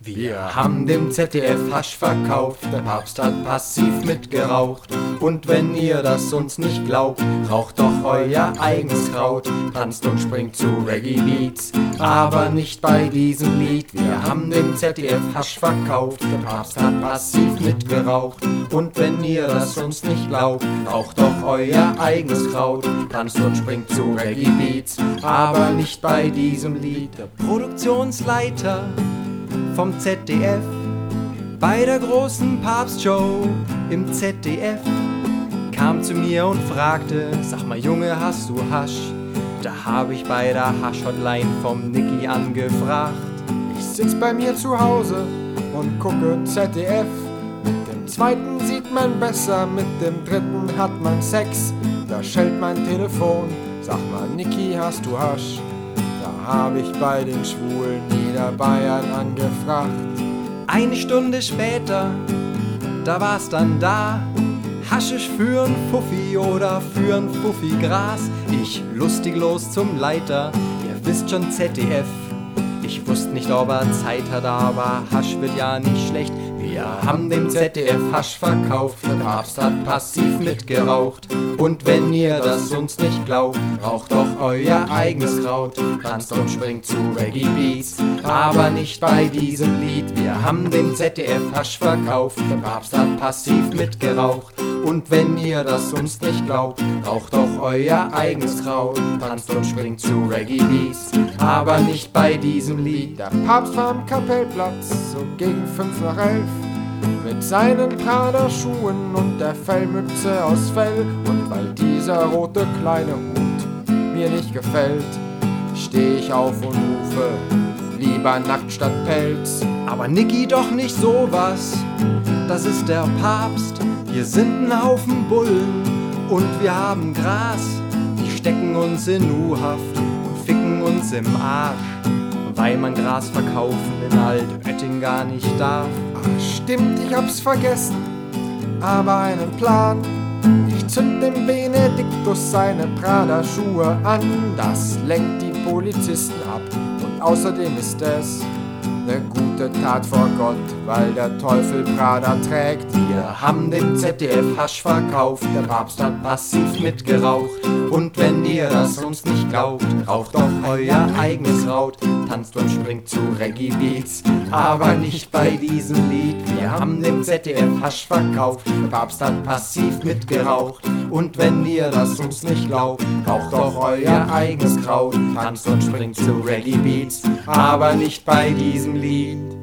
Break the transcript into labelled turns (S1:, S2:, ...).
S1: Wir haben dem ZDF Hasch verkauft, der Papst hat passiv mitgeraucht. Und wenn ihr das uns nicht glaubt, raucht doch euer eigenes Kraut, tanzt und springt zu Reggae Beats, aber nicht bei diesem Lied. Wir haben dem ZDF Hasch verkauft, der Papst hat passiv mitgeraucht. Und wenn ihr das uns nicht glaubt, raucht doch euer eigenes Kraut, tanzt und springt zu Reggae Beats, aber nicht bei diesem Lied. Der Produktionsleiter vom ZDF. Bei der großen Papstshow im ZDF kam zu mir und fragte, sag mal Junge, hast du Hasch? Da hab ich bei der Hasch-Hotline vom Nicky angefragt.
S2: Ich sitz bei mir zu Hause und gucke ZDF. Mit dem zweiten sieht man besser, mit dem dritten hat man Sex. Da schellt mein Telefon, sag mal Nicky, hast du Hasch? Da hab ich bei den Schwulen Niederbayern angefragt.
S1: Eine Stunde später, da war's dann da. Haschisch für'n Fuffi oder für'n Fuffi Gras. Ich lustig los zum Leiter, ihr wisst schon ZDF. Ich wusste nicht, ob er Zeit hat, aber Hasch wird ja nicht schlecht. Wir haben dem ZDF Hasch verkauft, der Papst hat passiv mitgeraucht. Und wenn ihr das uns nicht glaubt, raucht doch euer eigenes Kraut, tanzt und springt zu Reggae Beats, aber nicht bei diesem Lied. Wir haben dem ZDF Hasch verkauft, der Papst hat passiv mitgeraucht. Und wenn ihr das uns nicht glaubt, raucht doch euer eigenes Kraut, tanzt und springt zu Reggae Beats, aber nicht bei diesem Lied.
S2: Der Papst war am Kapellplatz, so gegen fünf nach elf. Mit seinen Praderschuhen und der Fellmütze aus Fell. Und weil dieser rote kleine Hut mir nicht gefällt, steh ich auf und rufe, lieber nackt statt Pelz.
S1: Aber Niki doch nicht sowas, das ist der Papst. Wir sind ein Haufen Bullen und wir haben Gras. Die stecken uns in U-Haft und ficken uns im Arsch, weil man Gras verkaufen in Altötting gar nicht darf.
S2: Ach, stimmt, ich hab's vergessen, aber einen Plan. Ich zünd dem Benediktus seine Prada-Schuhe an. Das lenkt die Polizisten ab und außerdem ist es eine gute Tat vor Gott, weil der Teufel Prada trägt.
S1: Wir haben dem ZDF Hasch verkauft, der Papst hat passiv mitgeraucht. Und wenn ihr das uns nicht glaubt, raucht doch euer eigenes Raut, tanzt und springt zu Reggae Beats, aber nicht bei diesem Lied. Wir haben dem ZDF Hasch verkauft, der Papst hat passiv mitgeraucht. Und wenn ihr das uns nicht glaubt, raucht doch euer eigenes Kraut, tanzt und springt zu Reggae Beats, aber nicht bei diesem Lied.